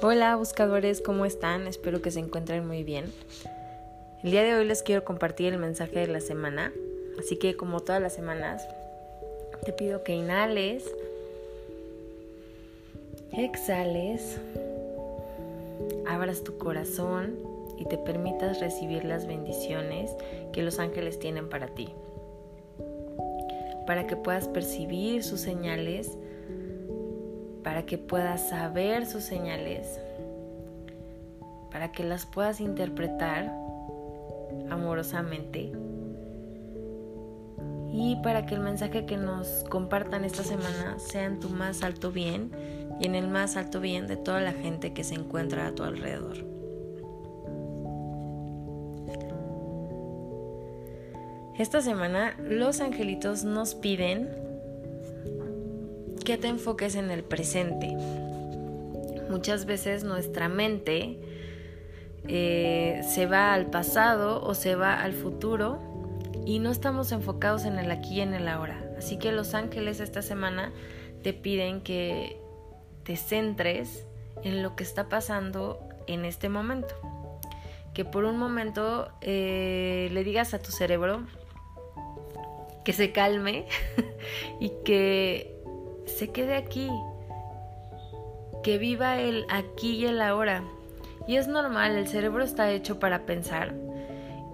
Hola buscadores, ¿cómo están? Espero que se encuentren muy bien. El día de hoy les quiero compartir el mensaje de la semana, así que como todas las semanas, te pido que inhales, exhales, abras tu corazón y te permitas recibir las bendiciones que los ángeles tienen para ti, para que puedas percibir sus señales para que puedas saber sus señales, para que las puedas interpretar amorosamente y para que el mensaje que nos compartan esta semana sea en tu más alto bien y en el más alto bien de toda la gente que se encuentra a tu alrededor. Esta semana los angelitos nos piden que te enfoques en el presente. Muchas veces nuestra mente eh, se va al pasado o se va al futuro y no estamos enfocados en el aquí y en el ahora. Así que los ángeles esta semana te piden que te centres en lo que está pasando en este momento. Que por un momento eh, le digas a tu cerebro que se calme y que se quede aquí, que viva el aquí y el ahora. Y es normal, el cerebro está hecho para pensar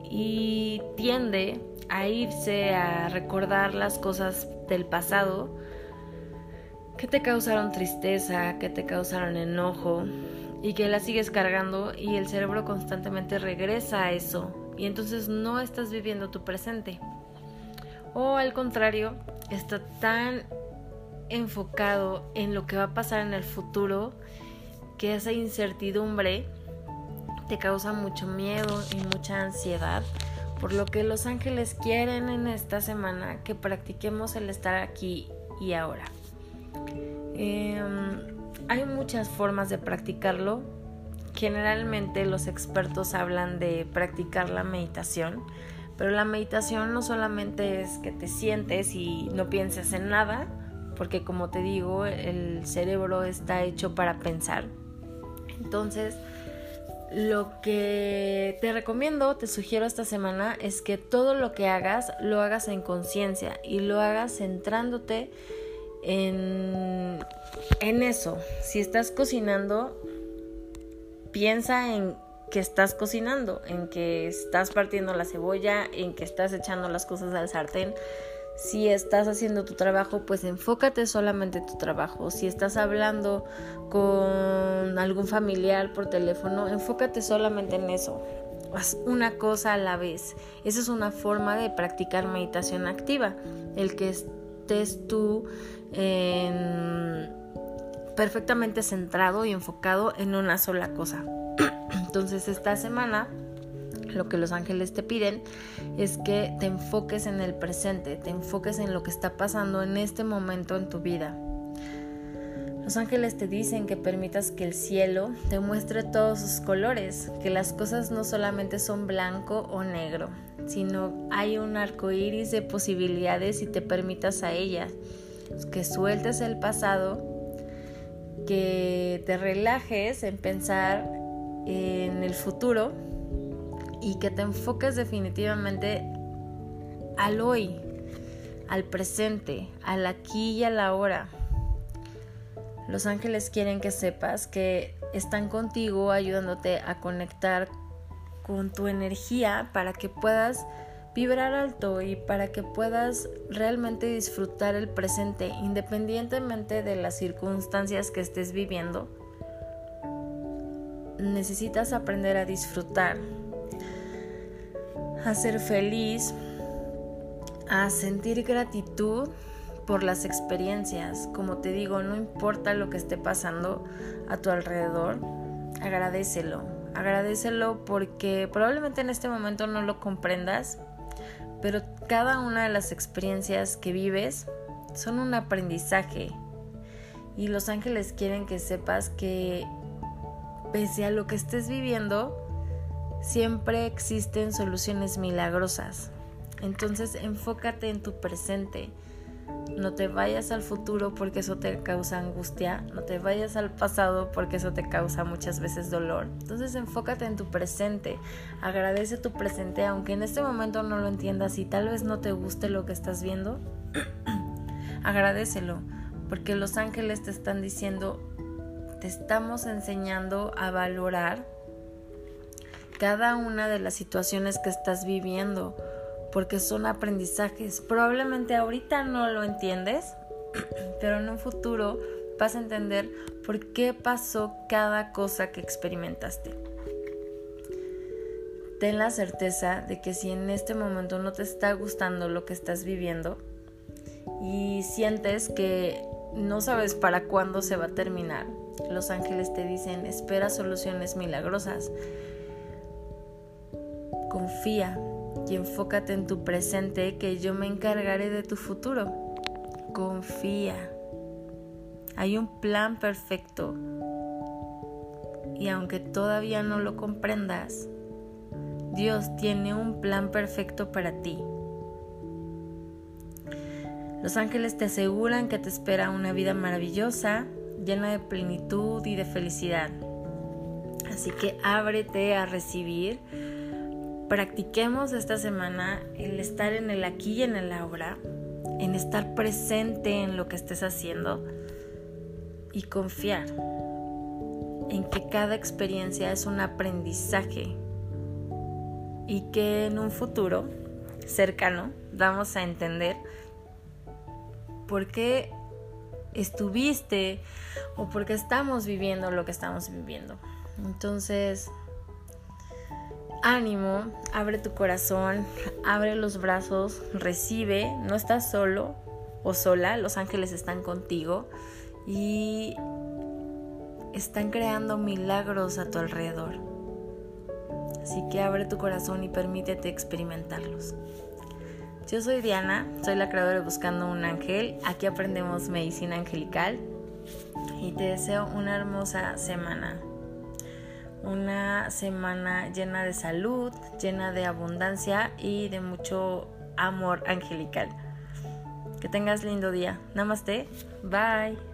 y tiende a irse a recordar las cosas del pasado que te causaron tristeza, que te causaron enojo y que la sigues cargando y el cerebro constantemente regresa a eso y entonces no estás viviendo tu presente. O al contrario, está tan enfocado en lo que va a pasar en el futuro, que esa incertidumbre te causa mucho miedo y mucha ansiedad, por lo que los ángeles quieren en esta semana que practiquemos el estar aquí y ahora. Em, hay muchas formas de practicarlo. Generalmente los expertos hablan de practicar la meditación, pero la meditación no solamente es que te sientes y no pienses en nada, porque como te digo, el cerebro está hecho para pensar. Entonces, lo que te recomiendo, te sugiero esta semana es que todo lo que hagas lo hagas en conciencia y lo hagas centrándote en, en eso. Si estás cocinando, piensa en que estás cocinando, en que estás partiendo la cebolla, en que estás echando las cosas al sartén si estás haciendo tu trabajo, pues enfócate solamente en tu trabajo. Si estás hablando con algún familiar por teléfono, enfócate solamente en eso. Haz una cosa a la vez. Esa es una forma de practicar meditación activa. El que estés tú perfectamente centrado y enfocado en una sola cosa. Entonces esta semana lo que los ángeles te piden es que te enfoques en el presente, te enfoques en lo que está pasando en este momento en tu vida. Los ángeles te dicen que permitas que el cielo te muestre todos sus colores, que las cosas no solamente son blanco o negro, sino hay un arco iris de posibilidades y te permitas a ellas, que sueltes el pasado, que te relajes en pensar en el futuro y que te enfoques definitivamente al hoy, al presente, al aquí y a la ahora. Los ángeles quieren que sepas que están contigo ayudándote a conectar con tu energía para que puedas vibrar alto y para que puedas realmente disfrutar el presente independientemente de las circunstancias que estés viviendo. Necesitas aprender a disfrutar a ser feliz, a sentir gratitud por las experiencias. Como te digo, no importa lo que esté pasando a tu alrededor, agradecelo. Agradecelo porque probablemente en este momento no lo comprendas, pero cada una de las experiencias que vives son un aprendizaje. Y los ángeles quieren que sepas que pese a lo que estés viviendo, siempre existen soluciones milagrosas. Entonces enfócate en tu presente. No te vayas al futuro porque eso te causa angustia. No te vayas al pasado porque eso te causa muchas veces dolor. Entonces enfócate en tu presente. Agradece tu presente aunque en este momento no lo entiendas y tal vez no te guste lo que estás viendo. agradecelo porque los ángeles te están diciendo, te estamos enseñando a valorar cada una de las situaciones que estás viviendo porque son aprendizajes. Probablemente ahorita no lo entiendes, pero en un futuro vas a entender por qué pasó cada cosa que experimentaste. Ten la certeza de que si en este momento no te está gustando lo que estás viviendo y sientes que no sabes para cuándo se va a terminar, los ángeles te dicen, espera soluciones milagrosas. Confía, y enfócate en tu presente que yo me encargaré de tu futuro. Confía. Hay un plan perfecto y aunque todavía no lo comprendas, Dios tiene un plan perfecto para ti. Los ángeles te aseguran que te espera una vida maravillosa, llena de plenitud y de felicidad. Así que ábrete a recibir practiquemos esta semana el estar en el aquí y en el ahora, en estar presente en lo que estés haciendo y confiar en que cada experiencia es un aprendizaje y que en un futuro cercano vamos a entender por qué estuviste o por qué estamos viviendo lo que estamos viviendo. Entonces, ánimo, abre tu corazón, abre los brazos, recibe, no estás solo o sola, los ángeles están contigo y están creando milagros a tu alrededor. Así que abre tu corazón y permítete experimentarlos. Yo soy Diana, soy la creadora de Buscando un Ángel. Aquí aprendemos medicina angelical y te deseo una hermosa semana una semana llena de salud, llena de abundancia y de mucho amor angelical. Que tengas lindo día. Namaste. Bye.